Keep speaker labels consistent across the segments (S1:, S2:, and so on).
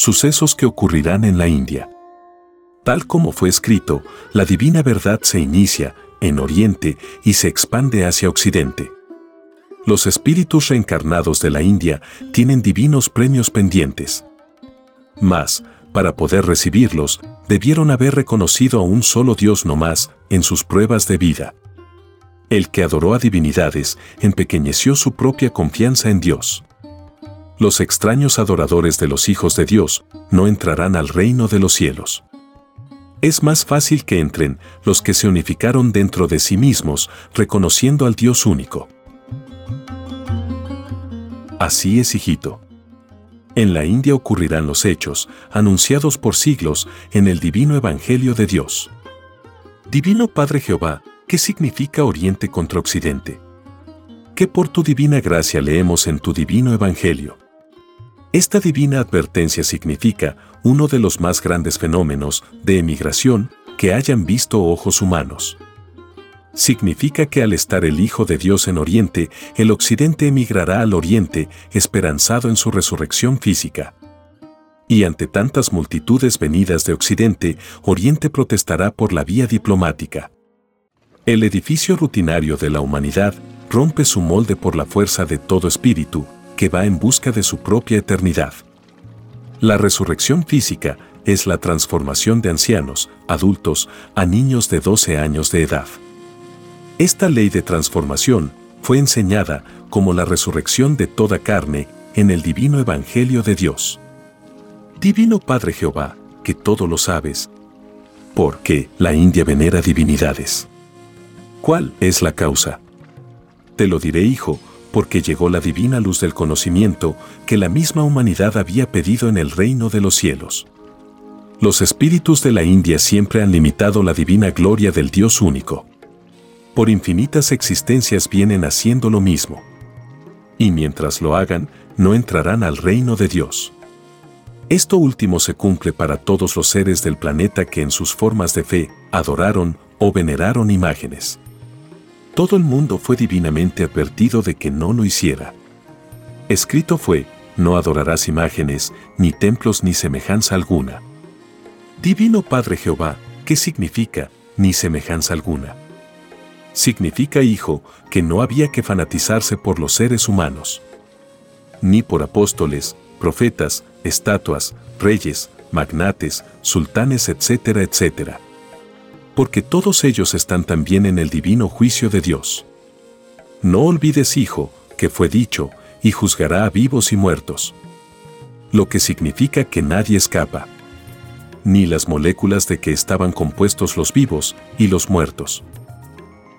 S1: sucesos que ocurrirán en la India. Tal como fue escrito, la divina verdad se inicia en Oriente y se expande hacia Occidente. Los espíritus reencarnados de la India tienen divinos premios pendientes. Mas, para poder recibirlos, debieron haber reconocido a un solo Dios no más en sus pruebas de vida. El que adoró a divinidades empequeñeció su propia confianza en Dios los extraños adoradores de los hijos de Dios no entrarán al reino de los cielos. Es más fácil que entren los que se unificaron dentro de sí mismos, reconociendo al Dios único. Así es, hijito. En la India ocurrirán los hechos, anunciados por siglos en el divino Evangelio de Dios. Divino Padre Jehová, ¿qué significa Oriente contra Occidente? ¿Qué por tu divina gracia leemos en tu divino Evangelio? Esta divina advertencia significa uno de los más grandes fenómenos de emigración que hayan visto ojos humanos. Significa que al estar el Hijo de Dios en Oriente, el Occidente emigrará al Oriente esperanzado en su resurrección física. Y ante tantas multitudes venidas de Occidente, Oriente protestará por la vía diplomática. El edificio rutinario de la humanidad rompe su molde por la fuerza de todo espíritu, que va en busca de su propia eternidad. La resurrección física es la transformación de ancianos, adultos, a niños de 12 años de edad. Esta ley de transformación fue enseñada como la resurrección de toda carne en el divino Evangelio de Dios. Divino Padre Jehová, que todo lo sabes, porque la India venera divinidades. ¿Cuál es la causa? Te lo diré, hijo, porque llegó la divina luz del conocimiento que la misma humanidad había pedido en el reino de los cielos. Los espíritus de la India siempre han limitado la divina gloria del Dios único. Por infinitas existencias vienen haciendo lo mismo. Y mientras lo hagan, no entrarán al reino de Dios. Esto último se cumple para todos los seres del planeta que en sus formas de fe adoraron o veneraron imágenes. Todo el mundo fue divinamente advertido de que no lo hiciera. Escrito fue, no adorarás imágenes, ni templos ni semejanza alguna. Divino Padre Jehová, ¿qué significa, ni semejanza alguna? Significa, hijo, que no había que fanatizarse por los seres humanos, ni por apóstoles, profetas, estatuas, reyes, magnates, sultanes, etcétera, etcétera porque todos ellos están también en el divino juicio de Dios. No olvides, hijo, que fue dicho, y juzgará a vivos y muertos. Lo que significa que nadie escapa. Ni las moléculas de que estaban compuestos los vivos y los muertos.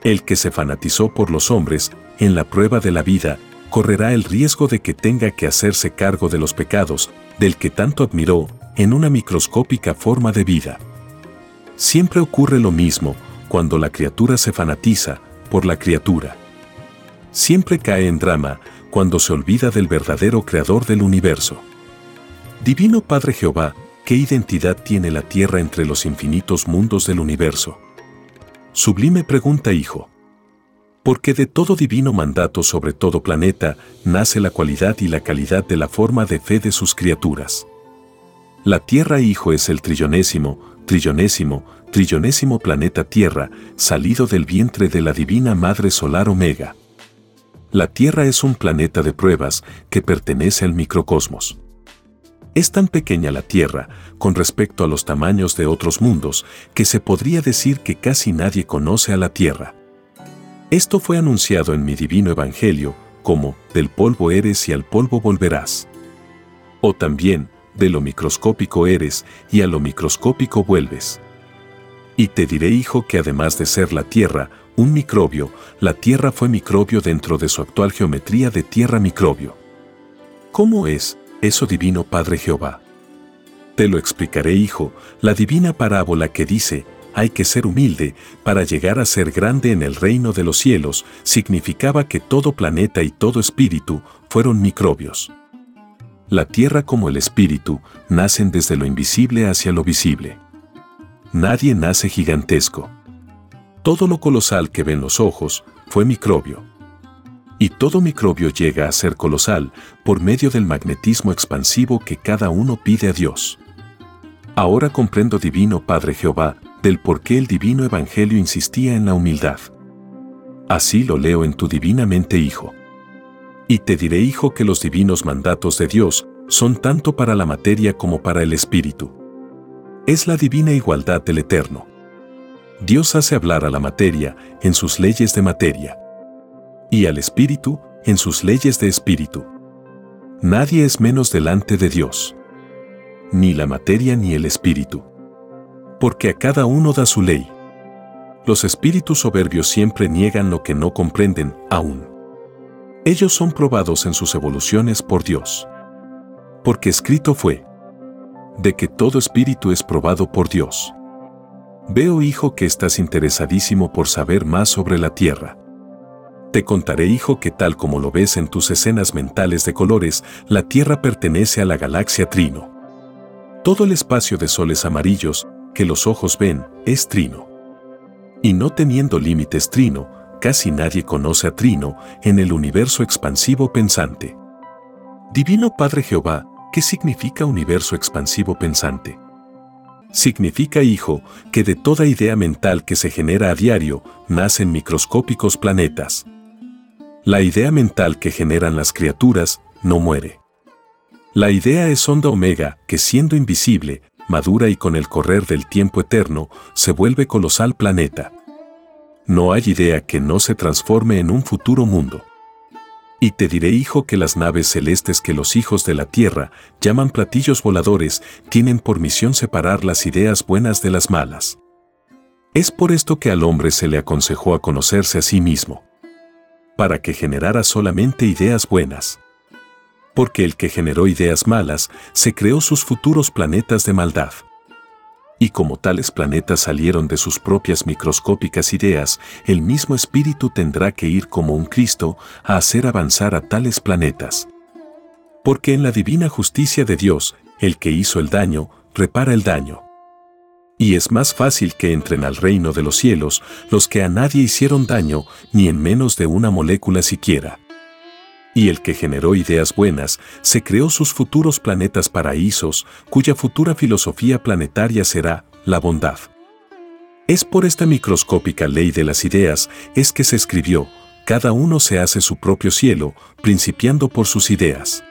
S1: El que se fanatizó por los hombres, en la prueba de la vida, correrá el riesgo de que tenga que hacerse cargo de los pecados, del que tanto admiró, en una microscópica forma de vida. Siempre ocurre lo mismo cuando la criatura se fanatiza por la criatura. Siempre cae en drama cuando se olvida del verdadero creador del universo. Divino Padre Jehová, ¿qué identidad tiene la Tierra entre los infinitos mundos del universo? Sublime pregunta, hijo. Porque de todo divino mandato sobre todo planeta nace la cualidad y la calidad de la forma de fe de sus criaturas. La Tierra, hijo, es el trillonésimo, trillonésimo, trillonésimo planeta Tierra, salido del vientre de la Divina Madre Solar Omega. La Tierra es un planeta de pruebas que pertenece al microcosmos. Es tan pequeña la Tierra con respecto a los tamaños de otros mundos que se podría decir que casi nadie conoce a la Tierra. Esto fue anunciado en mi divino Evangelio como, del polvo eres y al polvo volverás. O también, de lo microscópico eres y a lo microscópico vuelves. Y te diré, hijo, que además de ser la Tierra, un microbio, la Tierra fue microbio dentro de su actual geometría de Tierra microbio. ¿Cómo es, eso divino Padre Jehová. Te lo explicaré, hijo, la divina parábola que dice, hay que ser humilde para llegar a ser grande en el reino de los cielos, significaba que todo planeta y todo espíritu fueron microbios. La tierra como el espíritu nacen desde lo invisible hacia lo visible. Nadie nace gigantesco. Todo lo colosal que ven los ojos fue microbio y todo microbio llega a ser colosal por medio del magnetismo expansivo que cada uno pide a Dios. Ahora comprendo, Divino Padre Jehová, del por qué el Divino Evangelio insistía en la humildad. Así lo leo en tu divinamente Hijo. Y te diré, Hijo, que los divinos mandatos de Dios son tanto para la materia como para el espíritu. Es la divina igualdad del Eterno. Dios hace hablar a la materia en sus leyes de materia y al Espíritu en sus leyes de Espíritu. Nadie es menos delante de Dios. Ni la materia ni el Espíritu. Porque a cada uno da su ley. Los espíritus soberbios siempre niegan lo que no comprenden aún. Ellos son probados en sus evoluciones por Dios. Porque escrito fue, de que todo espíritu es probado por Dios. Veo, hijo, que estás interesadísimo por saber más sobre la tierra. Te contaré, hijo, que tal como lo ves en tus escenas mentales de colores, la Tierra pertenece a la galaxia Trino. Todo el espacio de soles amarillos que los ojos ven es Trino. Y no teniendo límites Trino, casi nadie conoce a Trino en el universo expansivo pensante. Divino Padre Jehová, ¿qué significa universo expansivo pensante? Significa, hijo, que de toda idea mental que se genera a diario, nacen microscópicos planetas, la idea mental que generan las criaturas no muere. La idea es onda omega que siendo invisible, madura y con el correr del tiempo eterno, se vuelve colosal planeta. No hay idea que no se transforme en un futuro mundo. Y te diré, hijo, que las naves celestes que los hijos de la tierra llaman platillos voladores tienen por misión separar las ideas buenas de las malas. Es por esto que al hombre se le aconsejó a conocerse a sí mismo para que generara solamente ideas buenas. Porque el que generó ideas malas se creó sus futuros planetas de maldad. Y como tales planetas salieron de sus propias microscópicas ideas, el mismo espíritu tendrá que ir como un Cristo a hacer avanzar a tales planetas. Porque en la divina justicia de Dios, el que hizo el daño, repara el daño y es más fácil que entren al reino de los cielos los que a nadie hicieron daño ni en menos de una molécula siquiera. Y el que generó ideas buenas se creó sus futuros planetas paraísos, cuya futura filosofía planetaria será la bondad. Es por esta microscópica ley de las ideas es que se escribió, cada uno se hace su propio cielo, principiando por sus ideas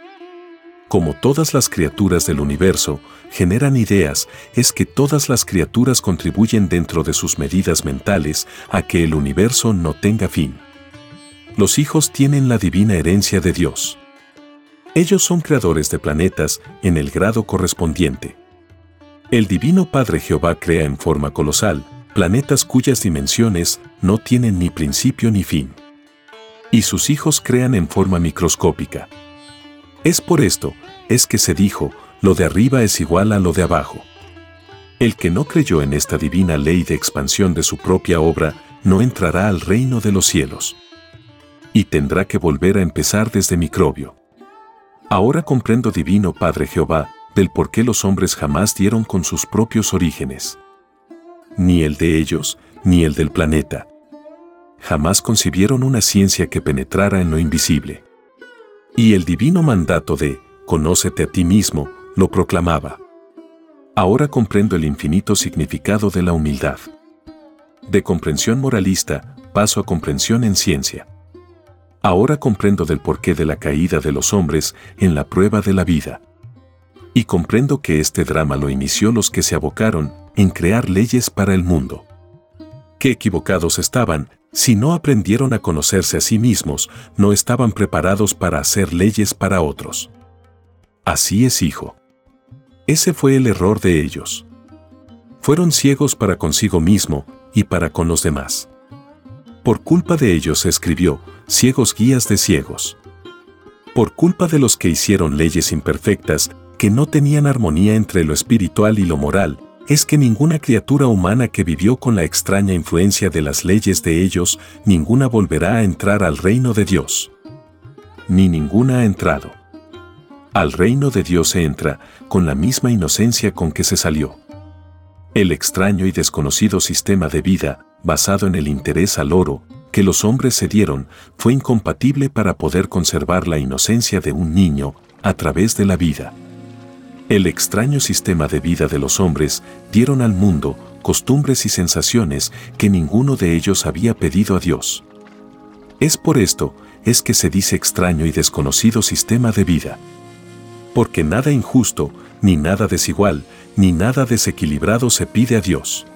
S1: como todas las criaturas del universo, generan ideas, es que todas las criaturas contribuyen dentro de sus medidas mentales a que el universo no tenga fin. Los hijos tienen la divina herencia de Dios. Ellos son creadores de planetas en el grado correspondiente. El Divino Padre Jehová crea en forma colosal planetas cuyas dimensiones no tienen ni principio ni fin. Y sus hijos crean en forma microscópica. Es por esto, es que se dijo, lo de arriba es igual a lo de abajo. El que no creyó en esta divina ley de expansión de su propia obra, no entrará al reino de los cielos. Y tendrá que volver a empezar desde microbio. Ahora comprendo, divino Padre Jehová, del por qué los hombres jamás dieron con sus propios orígenes. Ni el de ellos, ni el del planeta. Jamás concibieron una ciencia que penetrara en lo invisible. Y el divino mandato de, conócete a ti mismo, lo proclamaba. Ahora comprendo el infinito significado de la humildad. De comprensión moralista, paso a comprensión en ciencia. Ahora comprendo del porqué de la caída de los hombres en la prueba de la vida. Y comprendo que este drama lo inició los que se abocaron en crear leyes para el mundo. Qué equivocados estaban, si no aprendieron a conocerse a sí mismos, no estaban preparados para hacer leyes para otros. Así es, hijo. Ese fue el error de ellos. Fueron ciegos para consigo mismo y para con los demás. Por culpa de ellos se escribió, ciegos guías de ciegos. Por culpa de los que hicieron leyes imperfectas, que no tenían armonía entre lo espiritual y lo moral, es que ninguna criatura humana que vivió con la extraña influencia de las leyes de ellos, ninguna volverá a entrar al reino de Dios. Ni ninguna ha entrado. Al reino de Dios se entra con la misma inocencia con que se salió. El extraño y desconocido sistema de vida, basado en el interés al oro, que los hombres se dieron, fue incompatible para poder conservar la inocencia de un niño a través de la vida. El extraño sistema de vida de los hombres dieron al mundo costumbres y sensaciones que ninguno de ellos había pedido a Dios. Es por esto es que se dice extraño y desconocido sistema de vida. Porque nada injusto, ni nada desigual, ni nada desequilibrado se pide a Dios.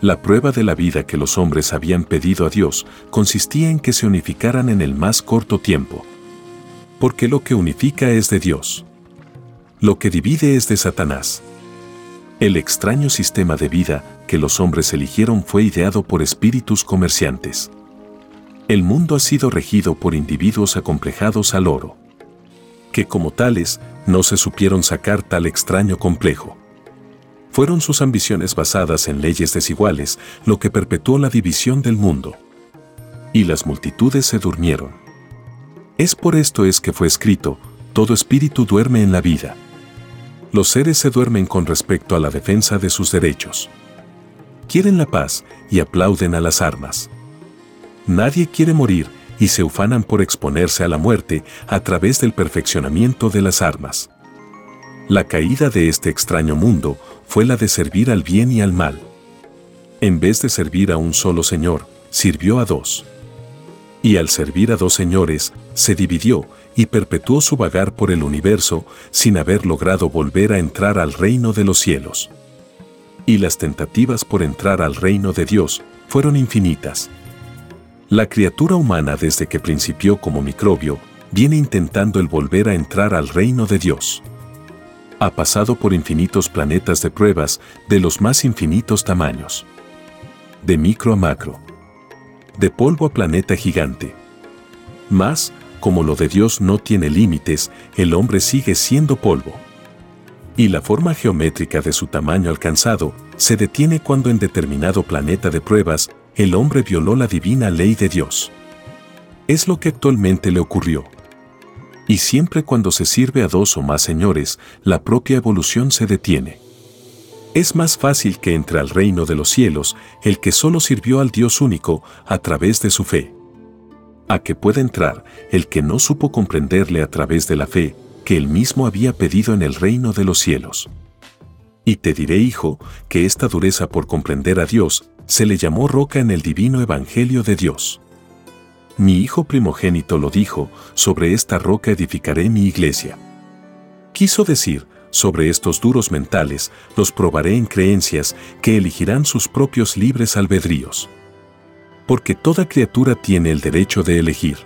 S1: La prueba de la vida que los hombres habían pedido a Dios consistía en que se unificaran en el más corto tiempo. Porque lo que unifica es de Dios. Lo que divide es de Satanás. El extraño sistema de vida que los hombres eligieron fue ideado por espíritus comerciantes. El mundo ha sido regido por individuos acomplejados al oro, que como tales no se supieron sacar tal extraño complejo. Fueron sus ambiciones basadas en leyes desiguales lo que perpetuó la división del mundo. Y las multitudes se durmieron. Es por esto es que fue escrito, todo espíritu duerme en la vida. Los seres se duermen con respecto a la defensa de sus derechos. Quieren la paz y aplauden a las armas. Nadie quiere morir y se ufanan por exponerse a la muerte a través del perfeccionamiento de las armas. La caída de este extraño mundo fue la de servir al bien y al mal. En vez de servir a un solo Señor, sirvió a dos. Y al servir a dos señores, se dividió y perpetuó su vagar por el universo sin haber logrado volver a entrar al reino de los cielos. Y las tentativas por entrar al reino de Dios fueron infinitas. La criatura humana desde que principió como microbio viene intentando el volver a entrar al reino de Dios ha pasado por infinitos planetas de pruebas de los más infinitos tamaños. De micro a macro. De polvo a planeta gigante. Más, como lo de Dios no tiene límites, el hombre sigue siendo polvo. Y la forma geométrica de su tamaño alcanzado se detiene cuando en determinado planeta de pruebas el hombre violó la divina ley de Dios. Es lo que actualmente le ocurrió. Y siempre cuando se sirve a dos o más señores, la propia evolución se detiene. Es más fácil que entre al reino de los cielos el que solo sirvió al Dios único a través de su fe. A que pueda entrar el que no supo comprenderle a través de la fe que él mismo había pedido en el reino de los cielos. Y te diré, hijo, que esta dureza por comprender a Dios se le llamó roca en el divino evangelio de Dios. Mi hijo primogénito lo dijo, sobre esta roca edificaré mi iglesia. Quiso decir, sobre estos duros mentales, los probaré en creencias que elegirán sus propios libres albedríos. Porque toda criatura tiene el derecho de elegir.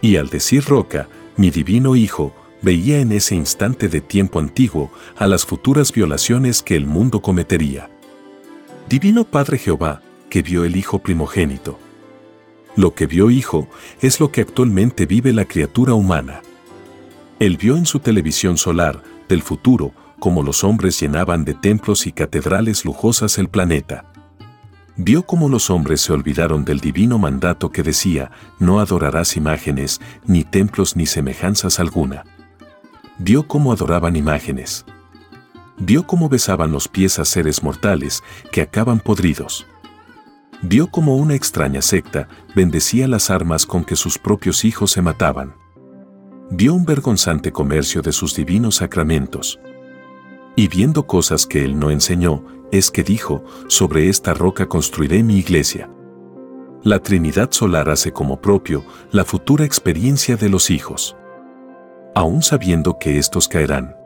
S1: Y al decir roca, mi divino Hijo, veía en ese instante de tiempo antiguo a las futuras violaciones que el mundo cometería. Divino Padre Jehová, que vio el Hijo primogénito lo que vio hijo es lo que actualmente vive la criatura humana. Él vio en su televisión solar, del futuro, como los hombres llenaban de templos y catedrales lujosas el planeta. Vio cómo los hombres se olvidaron del divino mandato que decía, no adorarás imágenes, ni templos ni semejanzas alguna. Vio cómo adoraban imágenes. Vio cómo besaban los pies a seres mortales que acaban podridos vio como una extraña secta bendecía las armas con que sus propios hijos se mataban. Vio un vergonzante comercio de sus divinos sacramentos. Y viendo cosas que él no enseñó, es que dijo, sobre esta roca construiré mi iglesia. La Trinidad Solar hace como propio la futura experiencia de los hijos. Aún sabiendo que estos caerán.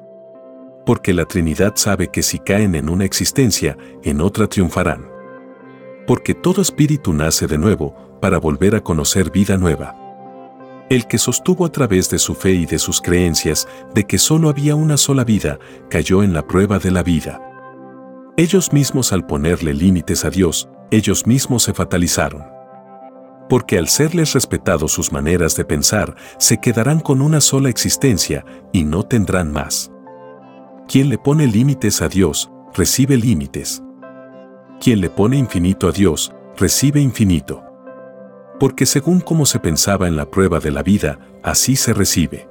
S1: Porque la Trinidad sabe que si caen en una existencia, en otra triunfarán. Porque todo espíritu nace de nuevo para volver a conocer vida nueva. El que sostuvo a través de su fe y de sus creencias de que solo había una sola vida, cayó en la prueba de la vida. Ellos mismos al ponerle límites a Dios, ellos mismos se fatalizaron. Porque al serles respetados sus maneras de pensar, se quedarán con una sola existencia y no tendrán más. Quien le pone límites a Dios, recibe límites. Quien le pone infinito a Dios, recibe infinito. Porque según como se pensaba en la prueba de la vida, así se recibe.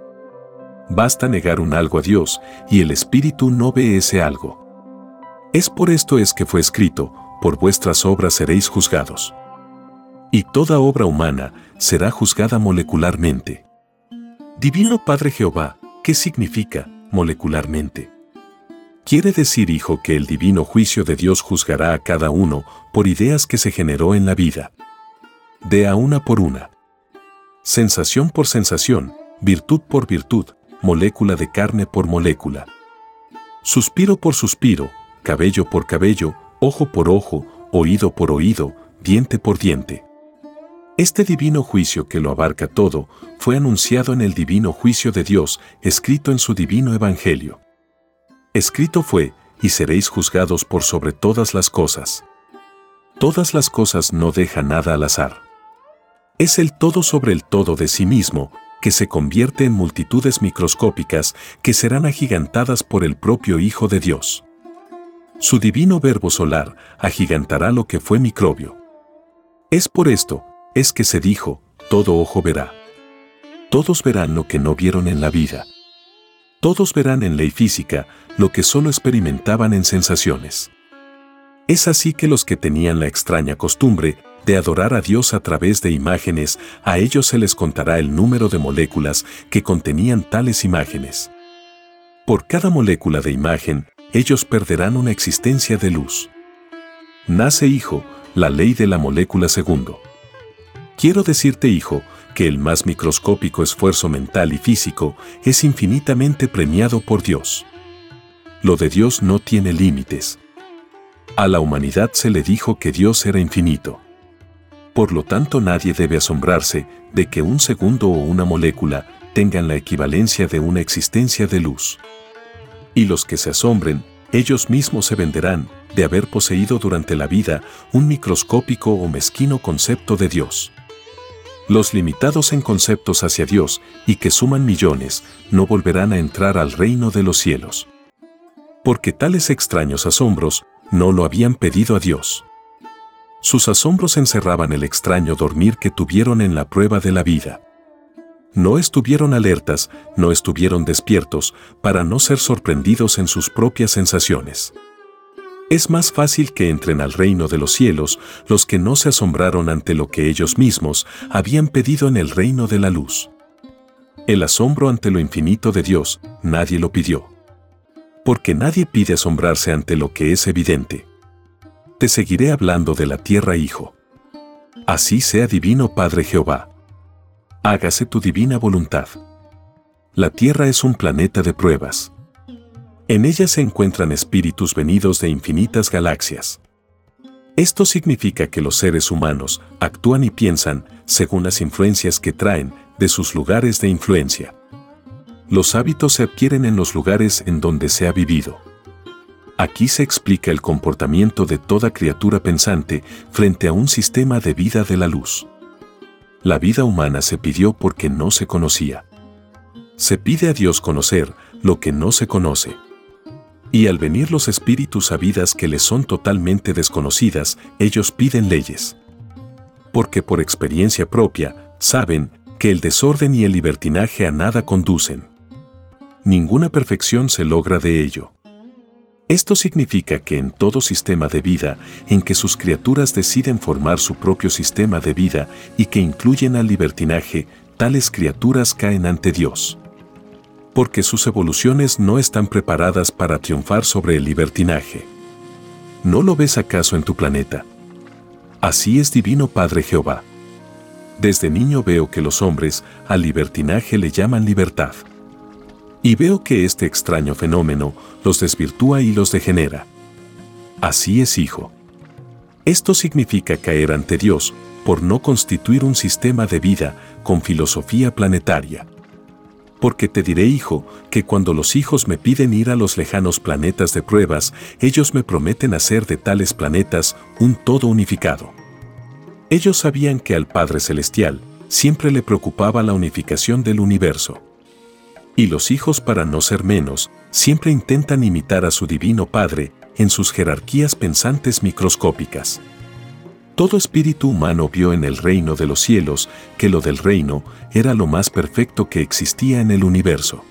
S1: Basta negar un algo a Dios y el Espíritu no ve ese algo. Es por esto es que fue escrito, por vuestras obras seréis juzgados. Y toda obra humana será juzgada molecularmente. Divino Padre Jehová, ¿qué significa molecularmente? Quiere decir, hijo, que el divino juicio de Dios juzgará a cada uno por ideas que se generó en la vida. De a una por una. Sensación por sensación, virtud por virtud, molécula de carne por molécula. Suspiro por suspiro, cabello por cabello, ojo por ojo, oído por oído, diente por diente. Este divino juicio que lo abarca todo fue anunciado en el divino juicio de Dios, escrito en su divino evangelio. Escrito fue, y seréis juzgados por sobre todas las cosas. Todas las cosas no deja nada al azar. Es el todo sobre el todo de sí mismo, que se convierte en multitudes microscópicas que serán agigantadas por el propio Hijo de Dios. Su divino verbo solar agigantará lo que fue microbio. Es por esto, es que se dijo, todo ojo verá. Todos verán lo que no vieron en la vida. Todos verán en ley física lo que solo experimentaban en sensaciones. Es así que los que tenían la extraña costumbre de adorar a Dios a través de imágenes, a ellos se les contará el número de moléculas que contenían tales imágenes. Por cada molécula de imagen, ellos perderán una existencia de luz. Nace, hijo, la ley de la molécula segundo. Quiero decirte, hijo, que el más microscópico esfuerzo mental y físico es infinitamente premiado por Dios. Lo de Dios no tiene límites. A la humanidad se le dijo que Dios era infinito. Por lo tanto, nadie debe asombrarse de que un segundo o una molécula tengan la equivalencia de una existencia de luz y los que se asombren, ellos mismos se venderán de haber poseído durante la vida un microscópico o mezquino concepto de Dios. Los limitados en conceptos hacia Dios y que suman millones no volverán a entrar al reino de los cielos. Porque tales extraños asombros no lo habían pedido a Dios. Sus asombros encerraban el extraño dormir que tuvieron en la prueba de la vida no estuvieron alertas, no estuvieron despiertos, para no ser sorprendidos en sus propias sensaciones. Es más fácil que entren al reino de los cielos los que no se asombraron ante lo que ellos mismos habían pedido en el reino de la luz. El asombro ante lo infinito de Dios, nadie lo pidió. Porque nadie pide asombrarse ante lo que es evidente. Te seguiré hablando de la tierra, Hijo. Así sea divino Padre Jehová hágase tu divina voluntad. La Tierra es un planeta de pruebas. En ella se encuentran espíritus venidos de infinitas galaxias. Esto significa que los seres humanos actúan y piensan según las influencias que traen de sus lugares de influencia. Los hábitos se adquieren en los lugares en donde se ha vivido. Aquí se explica el comportamiento de toda criatura pensante frente a un sistema de vida de la luz. La vida humana se pidió porque no se conocía. Se pide a Dios conocer lo que no se conoce. Y al venir los espíritus a vidas que les son totalmente desconocidas, ellos piden leyes. Porque por experiencia propia, saben que el desorden y el libertinaje a nada conducen. Ninguna perfección se logra de ello. Esto significa que en todo sistema de vida en que sus criaturas deciden formar su propio sistema de vida y que incluyen al libertinaje, tales criaturas caen ante Dios. Porque sus evoluciones no están preparadas para triunfar sobre el libertinaje. ¿No lo ves acaso en tu planeta? Así es Divino Padre Jehová. Desde niño veo que los hombres al libertinaje le llaman libertad Y veo que este extraño fenómeno los desvirtúa y los degenera. Así es, hijo. Esto significa caer ante Dios por no constituir un sistema de vida con filosofía planetaria. Porque te diré, hijo, que cuando los hijos me piden ir a los lejanos planetas de pruebas, ellos me prometen hacer de tales planetas un todo unificado. Ellos sabían que al Padre Celestial siempre le preocupaba la unificación del universo. Y los hijos, para no ser menos, siempre intentan imitar a su Divino Padre en sus jerarquías pensantes microscópicas. Todo espíritu humano vio en el reino de los cielos que lo del reino era lo más perfecto que existía en el universo.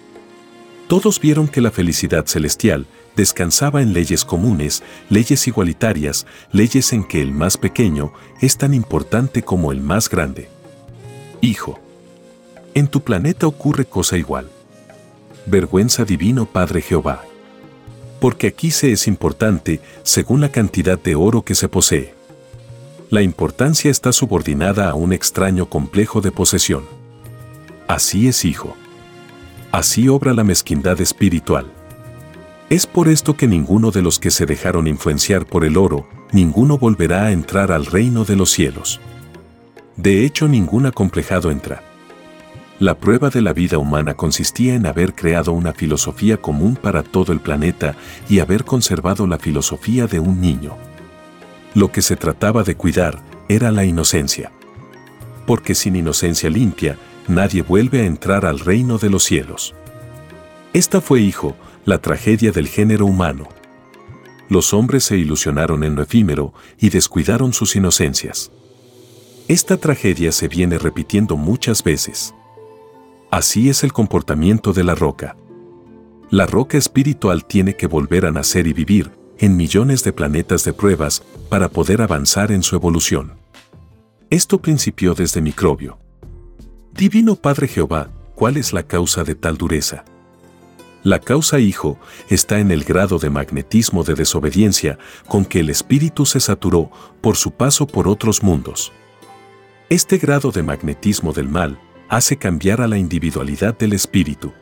S1: Todos vieron que la felicidad celestial descansaba en leyes comunes, leyes igualitarias, leyes en que el más pequeño es tan importante como el más grande. Hijo, en tu planeta ocurre cosa igual. Vergüenza divino Padre Jehová. Porque aquí se es importante según la cantidad de oro que se posee la importancia está subordinada a un extraño complejo de posesión. Así es, hijo. Así obra la mezquindad espiritual. Es por esto que ninguno de los que se dejaron influenciar por el oro, ninguno volverá a entrar al reino de los cielos. De hecho, ningún acomplejado entra. La prueba de la vida humana consistía en haber creado una filosofía común para todo el planeta y haber conservado la filosofía de un niño. Lo que se trataba de cuidar era la inocencia. Porque sin inocencia limpia, nadie vuelve a entrar al reino de los cielos. Esta fue, hijo, la tragedia del género humano. Los hombres se ilusionaron en lo efímero y descuidaron sus inocencias. Esta tragedia se viene repitiendo muchas veces. Así es el comportamiento de la roca. La roca espiritual tiene que volver a nacer y vivir, en millones de planetas de pruebas para poder avanzar en su evolución. Esto principió desde microbio. Divino Padre Jehová, ¿cuál es la causa de tal dureza? La causa, hijo, está en el grado de magnetismo de desobediencia con que el espíritu se saturó por su paso por otros mundos. Este grado de magnetismo del mal hace cambiar a la individualidad del espíritu.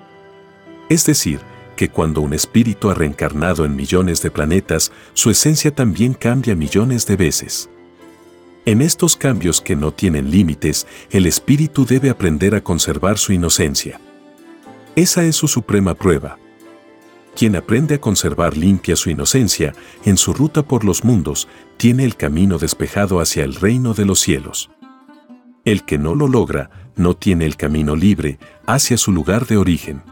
S1: Es decir, que cuando un espíritu ha reencarnado en millones de planetas, su esencia también cambia millones de veces. En estos cambios que no tienen límites, el espíritu debe aprender a conservar su inocencia. Esa es su suprema prueba. Quien aprende a conservar limpia su inocencia en su ruta por los mundos, tiene el camino despejado hacia el reino de los cielos. El que no lo logra, no tiene el camino libre hacia su lugar de origen.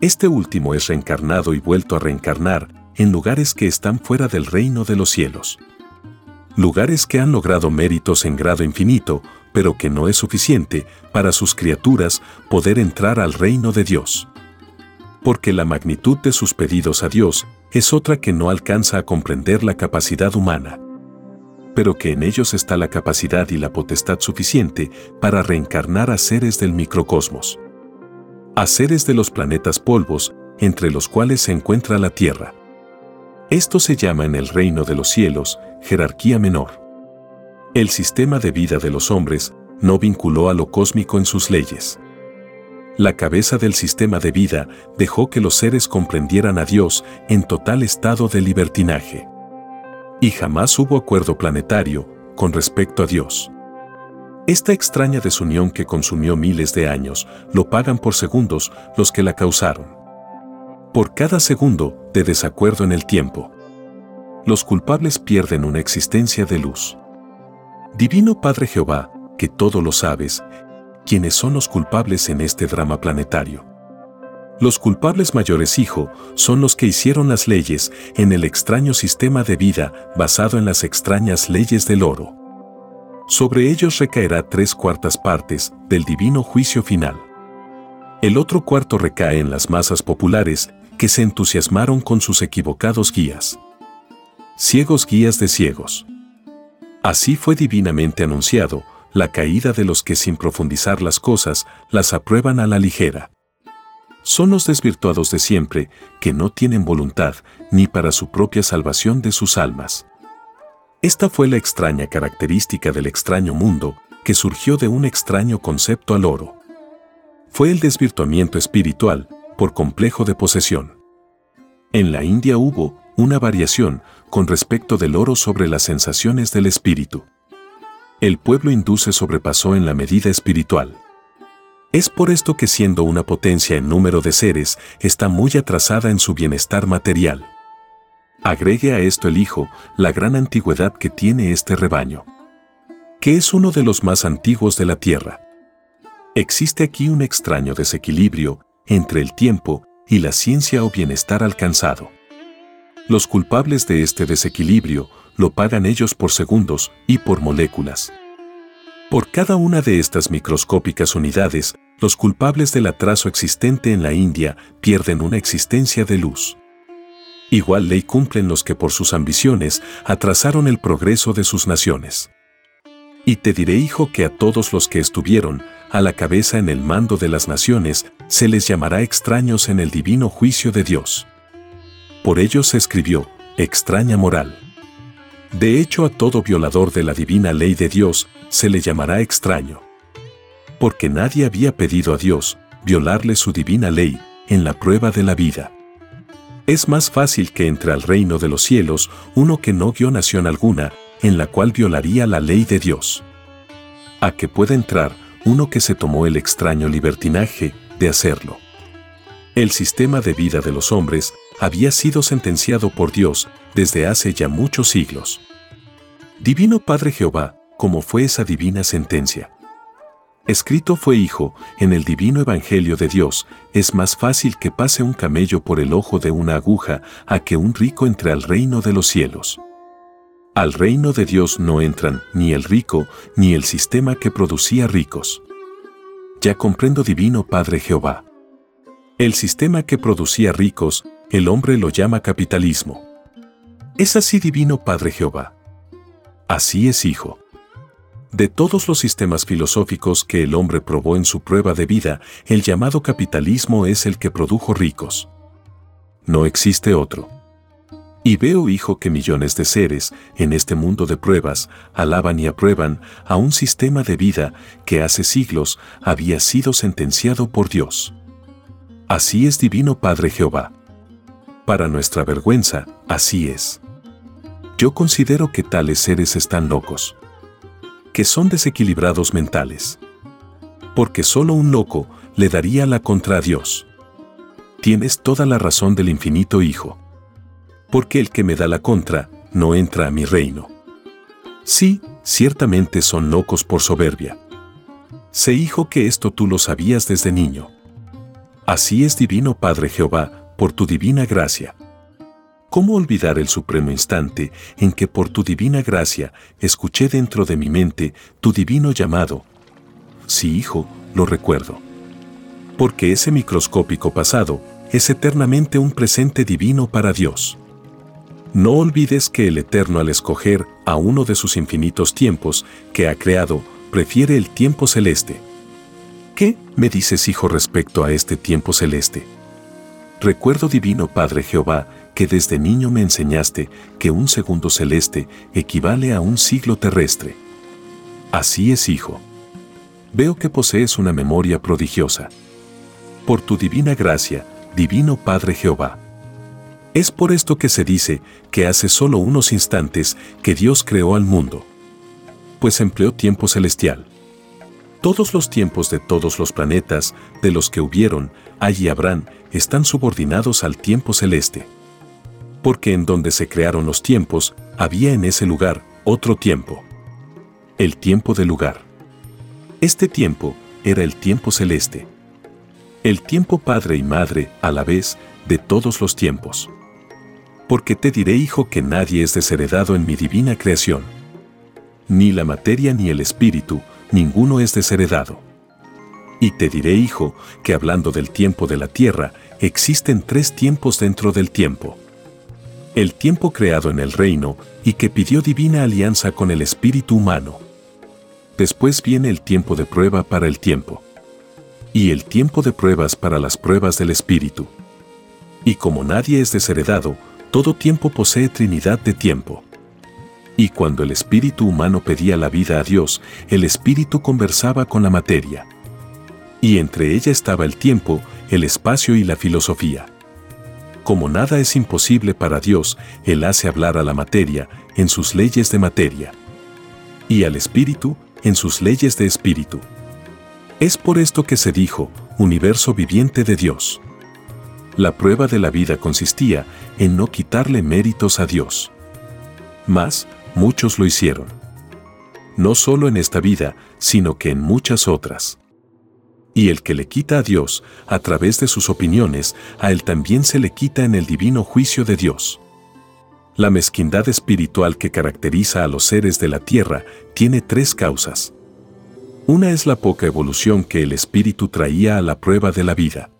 S1: Este último es reencarnado y vuelto a reencarnar en lugares que están fuera del reino de los cielos. Lugares que han logrado méritos en grado infinito, pero que no es suficiente para sus criaturas poder entrar al reino de Dios. Porque la magnitud de sus pedidos a Dios es otra que no alcanza a comprender la capacidad humana. Pero que en ellos está la capacidad y la potestad suficiente para reencarnar a seres del microcosmos a seres de los planetas polvos, entre los cuales se encuentra la Tierra. Esto se llama en el reino de los cielos jerarquía menor. El sistema de vida de los hombres no vinculó a lo cósmico en sus leyes. La cabeza del sistema de vida dejó que los seres comprendieran a Dios en total estado de libertinaje. Y jamás hubo acuerdo planetario con respecto a Dios. Esta extraña desunión que consumió miles de años, lo pagan por segundos los que la causaron. Por cada segundo de desacuerdo en el tiempo. Los culpables pierden una existencia de luz. Divino Padre Jehová, que todo lo sabes, ¿quiénes son los culpables en este drama planetario? Los culpables mayores, hijo, son los que hicieron las leyes en el extraño sistema de vida basado en las extrañas leyes del oro sobre ellos recaerá tres cuartas partes del divino juicio final. El otro cuarto recae en las masas populares que se entusiasmaron con sus equivocados guías. Ciegos guías de ciegos. Así fue divinamente anunciado la caída de los que sin profundizar las cosas las aprueban a la ligera. Son los desvirtuados de siempre que no tienen voluntad ni para su propia salvación de sus almas. Esta fue la extraña característica del extraño mundo que surgió de un extraño concepto al oro. Fue el desvirtuamiento espiritual por complejo de posesión. En la India hubo una variación con respecto del oro sobre las sensaciones del espíritu. El pueblo hindú se sobrepasó en la medida espiritual. Es por esto que siendo una potencia en número de seres, está muy atrasada en su bienestar material. Agregue a esto el hijo la gran antigüedad que tiene este rebaño, que es uno de los más antiguos de la tierra. Existe aquí un extraño desequilibrio entre el tiempo y la ciencia o bienestar alcanzado. Los culpables de este desequilibrio lo pagan ellos por segundos y por moléculas. Por cada una de estas microscópicas unidades, los culpables del atraso existente en la India pierden una existencia de luz. Igual ley cumplen los que por sus ambiciones atrasaron el progreso de sus naciones. Y te diré, hijo, que a todos los que estuvieron a la cabeza en el mando de las naciones, se les llamará extraños en el divino juicio de Dios. Por ello se escribió, extraña moral. De hecho, a todo violador de la divina ley de Dios se le llamará extraño. Porque nadie había pedido a Dios violarle su divina ley en la prueba de la vida. Es más fácil que entre al reino de los cielos uno que no guió nación alguna, en la cual violaría la ley de Dios. A que pueda entrar uno que se tomó el extraño libertinaje de hacerlo. El sistema de vida de los hombres había sido sentenciado por Dios desde hace ya muchos siglos. Divino Padre Jehová, ¿cómo fue esa divina sentencia? Escrito fue Hijo, en el divino Evangelio de Dios, es más fácil que pase un camello por el ojo de una aguja a que un rico entre al reino de los cielos. Al reino de Dios no entran ni el rico ni el sistema que producía ricos. Ya comprendo divino Padre Jehová. El sistema que producía ricos, el hombre lo llama capitalismo. ¿Es así divino Padre Jehová? Así es hijo. De todos los sistemas filosóficos que el hombre probó en su prueba de vida, el llamado capitalismo es el que produjo ricos. No existe otro. Y veo, hijo, que millones de seres, en este mundo de pruebas, alaban y aprueban a un sistema de vida que hace siglos había sido sentenciado por Dios. Así es divino Padre Jehová. Para nuestra vergüenza, así es. Yo considero que tales seres están locos que son desequilibrados mentales. Porque solo un loco le daría la contra a Dios. Tienes toda la razón del infinito Hijo. Porque el que me da la contra no entra a mi reino. Sí, ciertamente son locos por soberbia. Sé hijo que esto tú lo sabías desde niño. Así es divino Padre Jehová, por tu divina gracia. ¿Cómo olvidar el supremo instante en que por tu divina gracia escuché dentro de mi mente tu divino llamado? Sí, hijo, lo recuerdo. Porque ese microscópico pasado es eternamente un presente divino para Dios. No olvides que el Eterno al escoger a uno de sus infinitos tiempos que ha creado, prefiere el tiempo celeste. ¿Qué me dices, hijo, respecto a este tiempo celeste? Recuerdo divino Padre Jehová, que desde niño me enseñaste que un segundo celeste equivale a un siglo terrestre. Así es, hijo. Veo que posees una memoria prodigiosa. Por tu divina gracia, divino Padre Jehová. Es por esto que se dice que hace solo unos instantes que Dios creó al mundo. Pues empleó tiempo celestial. Todos los tiempos de todos los planetas, de los que hubieron, hay y habrán, están subordinados al tiempo celeste porque en donde se crearon los tiempos, había en ese lugar otro tiempo. El tiempo del lugar. Este tiempo era el tiempo celeste. El tiempo padre y madre a la vez de todos los tiempos. Porque te diré, hijo, que nadie es desheredado en mi divina creación. Ni la materia ni el espíritu, ninguno es desheredado. Y te diré, hijo, que hablando del tiempo de la tierra, existen tres tiempos dentro del tiempo el tiempo creado en el reino y que pidió divina alianza con el espíritu humano. Después viene el tiempo de prueba para el tiempo. Y el tiempo de pruebas para las pruebas del espíritu. Y como nadie es desheredado, todo tiempo posee trinidad de tiempo. Y cuando el espíritu humano pedía la vida a Dios, el espíritu conversaba con la materia. Y entre ella estaba el tiempo, el espacio y la filosofía. Como nada es imposible para Dios, Él hace hablar a la materia en sus leyes de materia. Y al espíritu en sus leyes de espíritu. Es por esto que se dijo, universo viviente de Dios. La prueba de la vida consistía en no quitarle méritos a Dios. Mas, muchos lo hicieron. No solo en esta vida, sino que en muchas otras. Y el que le quita a Dios, a través de sus opiniones, a él también se le quita en el divino juicio de Dios. La mezquindad espiritual que caracteriza a los seres de la tierra tiene tres causas. Una es la poca evolución que el espíritu traía a la prueba de la vida.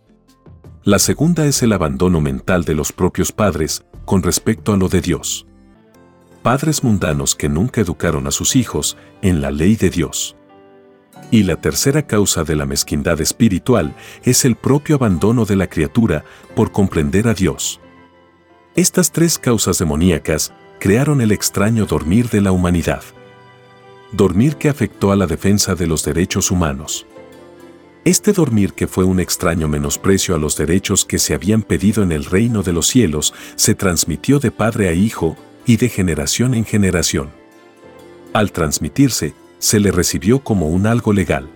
S1: La segunda es el abandono mental de los propios padres con respecto a lo de Dios. Padres mundanos que nunca educaron a sus hijos en la ley de Dios. Y la tercera causa de la mezquindad espiritual es el propio abandono de la criatura por comprender a Dios. Estas tres causas demoníacas crearon el extraño dormir de la humanidad. Dormir que afectó a la defensa de los derechos humanos. Este dormir que fue un extraño menosprecio a los derechos que se habían pedido en el reino de los cielos se transmitió de padre a hijo y de generación en generación. Al transmitirse, se le recibió como un algo legal.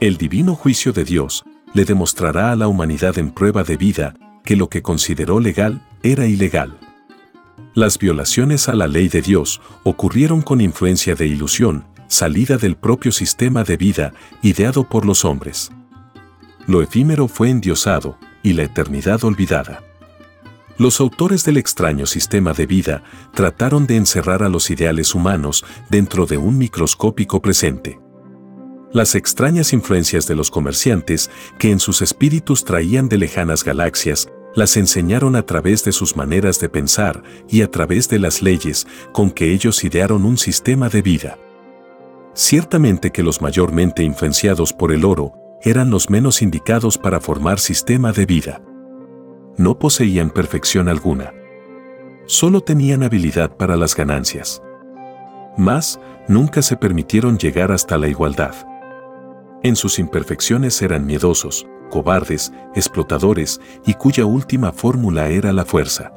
S1: El divino juicio de Dios le demostrará a la humanidad en prueba de vida que lo que consideró legal era ilegal. Las violaciones a la ley de Dios ocurrieron con influencia de ilusión, salida del propio sistema de vida ideado por los hombres. Lo efímero fue endiosado y la eternidad olvidada. Los autores del extraño sistema de vida trataron de encerrar a los ideales humanos dentro de un microscópico presente. Las extrañas influencias de los comerciantes que en sus espíritus traían de lejanas galaxias las enseñaron a través de sus maneras de pensar y a través de las leyes con que ellos idearon un sistema de vida. Ciertamente que los mayormente influenciados por el oro eran los menos indicados para formar sistema de vida no poseían perfección alguna. Solo tenían habilidad para las ganancias. Mas, nunca se permitieron llegar hasta la igualdad. En sus imperfecciones eran miedosos, cobardes, explotadores y cuya última fórmula era la fuerza.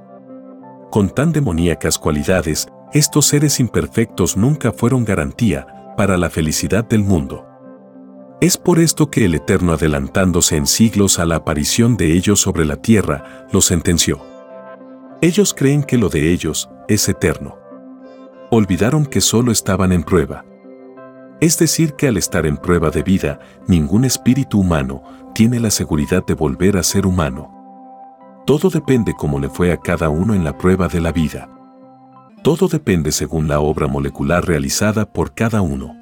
S1: Con tan demoníacas cualidades, estos seres imperfectos nunca fueron garantía para la felicidad del mundo. Es por esto que el Eterno adelantándose en siglos a la aparición de ellos sobre la tierra, los sentenció. Ellos creen que lo de ellos es eterno. Olvidaron que solo estaban en prueba. Es decir, que al estar en prueba de vida, ningún espíritu humano tiene la seguridad de volver a ser humano. Todo depende como le fue a cada uno en la prueba de la vida. Todo depende según la obra molecular realizada por cada uno.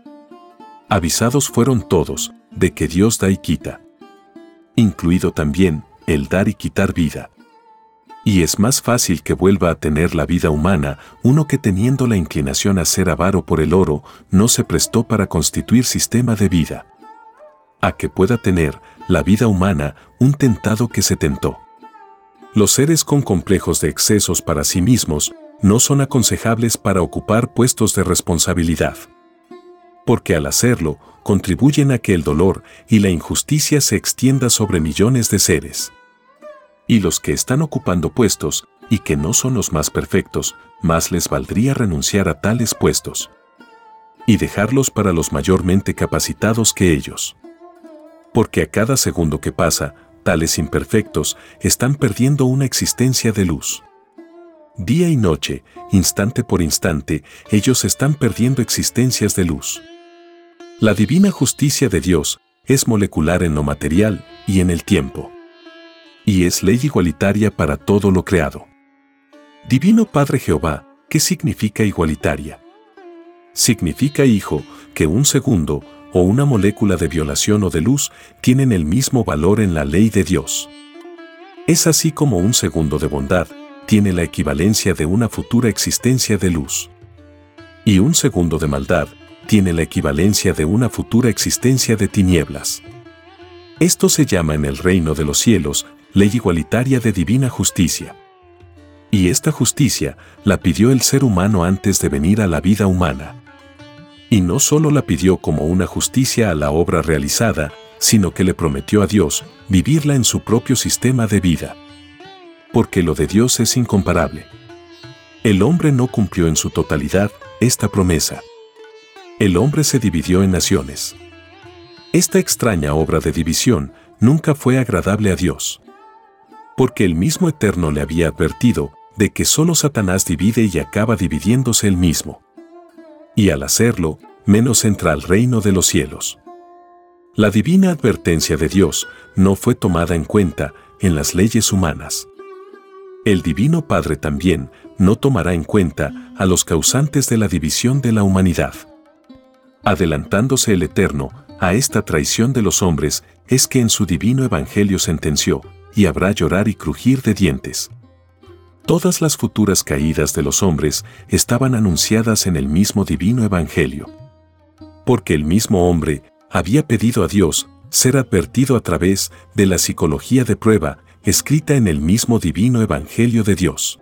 S1: Avisados fueron todos de que Dios da y quita, incluido también el dar y quitar vida. Y es más fácil que vuelva a tener la vida humana uno que teniendo la inclinación a ser avaro por el oro no se prestó para constituir sistema de vida. A que pueda tener la vida humana un tentado que se tentó. Los seres con complejos de excesos para sí mismos no son aconsejables para ocupar puestos de responsabilidad porque al hacerlo, contribuyen a que el dolor y la injusticia se extienda sobre millones de seres. Y los que están ocupando puestos, y que no son los más perfectos, más les valdría renunciar a tales puestos. Y dejarlos para los mayormente capacitados que ellos. Porque a cada segundo que pasa, tales imperfectos están perdiendo una existencia de luz. Día y noche, instante por instante, ellos están perdiendo existencias de luz. La divina justicia de Dios es molecular en lo material y en el tiempo. Y es ley igualitaria para todo lo creado. Divino Padre Jehová, ¿qué significa igualitaria? Significa, hijo, que un segundo o una molécula de violación o de luz tienen el mismo valor en la ley de Dios. Es así como un segundo de bondad tiene la equivalencia de una futura existencia de luz. Y un segundo de maldad tiene la equivalencia de una futura existencia de tinieblas. Esto se llama en el reino de los cielos ley igualitaria de divina justicia. Y esta justicia la pidió el ser humano antes de venir a la vida humana. Y no solo la pidió como una justicia a la obra realizada, sino que le prometió a Dios vivirla en su propio sistema de vida. Porque lo de Dios es incomparable. El hombre no cumplió en su totalidad esta promesa. El hombre se dividió en naciones. Esta extraña obra de división nunca fue agradable a Dios. Porque el mismo Eterno le había advertido de que solo Satanás divide y acaba dividiéndose él mismo. Y al hacerlo, menos entra al reino de los cielos. La divina advertencia de Dios no fue tomada en cuenta en las leyes humanas. El Divino Padre también no tomará en cuenta a los causantes de la división de la humanidad. Adelantándose el Eterno a esta traición de los hombres, es que en su divino Evangelio sentenció, y habrá llorar y crujir de dientes. Todas las futuras caídas de los hombres estaban anunciadas en el mismo divino Evangelio. Porque el mismo hombre había pedido a Dios ser advertido a través de la psicología de prueba escrita en el mismo divino Evangelio de Dios.